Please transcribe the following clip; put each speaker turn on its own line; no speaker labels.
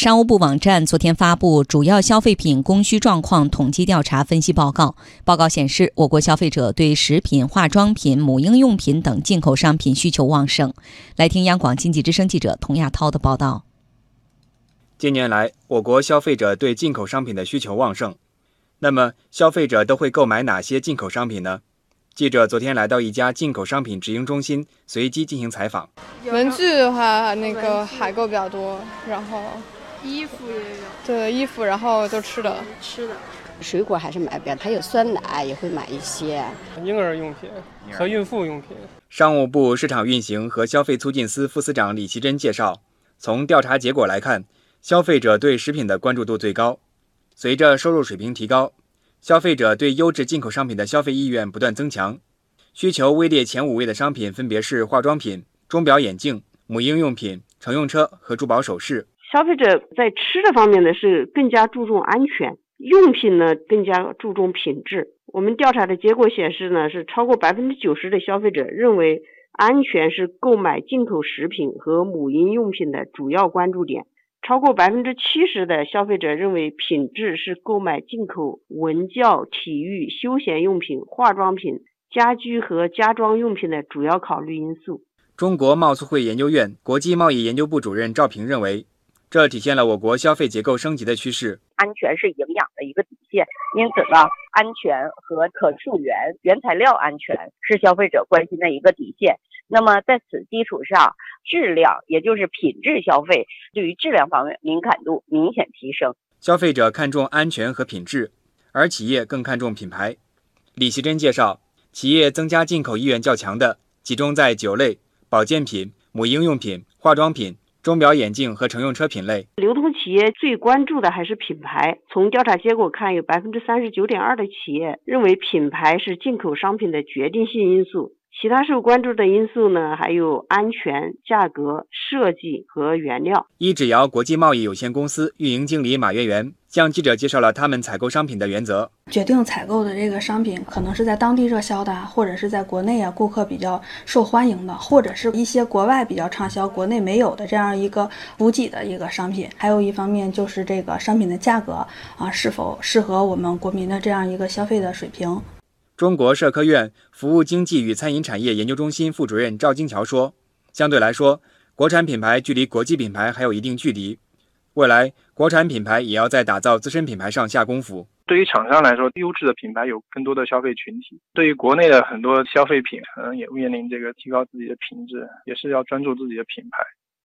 商务部网站昨天发布主要消费品供需状况统计调查分析报告。报告显示，我国消费者对食品、化妆品、母婴用品等进口商品需求旺盛。来听央广经济之声记者童亚涛的报道。
近年来，我国消费者对进口商品的需求旺盛。那么，消费者都会购买哪些进口商品呢？记者昨天来到一家进口商品直营中心，随机进行采访。
文具的话，那个海购比较多，然后
衣服也有。
对，衣服，然后就吃的。
吃的，
水果还是买不了，还有酸奶也会买一些。
婴儿用品和孕妇用品。
商务部市场运行和消费促进司副司长李奇珍介绍，从调查结果来看，消费者对食品的关注度最高。随着收入水平提高。消费者对优质进口商品的消费意愿不断增强，需求位列前五位的商品分别是化妆品、钟表、眼镜、母婴用品、乘用车和珠宝首饰。
消费者在吃的方面呢是更加注重安全，用品呢更加注重品质。我们调查的结果显示呢，是超过百分之九十的消费者认为安全是购买进口食品和母婴用品的主要关注点。超过百分之七十的消费者认为品质是购买进口文教、体育、休闲用品、化妆品、家居和家装用品的主要考虑因素。
中国贸促会研究院国际贸易研究部主任赵平认为。这体现了我国消费结构升级的趋势。
安全是营养的一个底线，因此呢，安全和可溯源、原材料安全是消费者关心的一个底线。那么在此基础上，质量也就是品质消费，对于质量方面敏感度明显提升。
消费者看重安全和品质，而企业更看重品牌。李希珍介绍，企业增加进口意愿较强的，集中在酒类、保健品、母婴用品、化妆品。钟表、眼镜和乘用车品类，
流通企业最关注的还是品牌。从调查结果看，有百分之三十九点二的企业认为品牌是进口商品的决定性因素。其他受关注的因素呢，还有安全、价格、设计和原料。
一指窑国际贸易有限公司运营经理马月元向记者介绍了他们采购商品的原则：
决定采购的这个商品，可能是在当地热销的，或者是在国内啊顾客比较受欢迎的，或者是一些国外比较畅销、国内没有的这样一个补给的一个商品。还有一方面就是这个商品的价格啊，是否适合我们国民的这样一个消费的水平。
中国社科院服务经济与餐饮产业研究中心副主任赵金桥说：“相对来说，国产品牌距离国际品牌还有一定距离。未来，国产品牌也要在打造自身品牌上下功夫。
对于厂商来说，优质的品牌有更多的消费群体；对于国内的很多消费品，可能也面临这个提高自己的品质，也是要专注自己的品牌。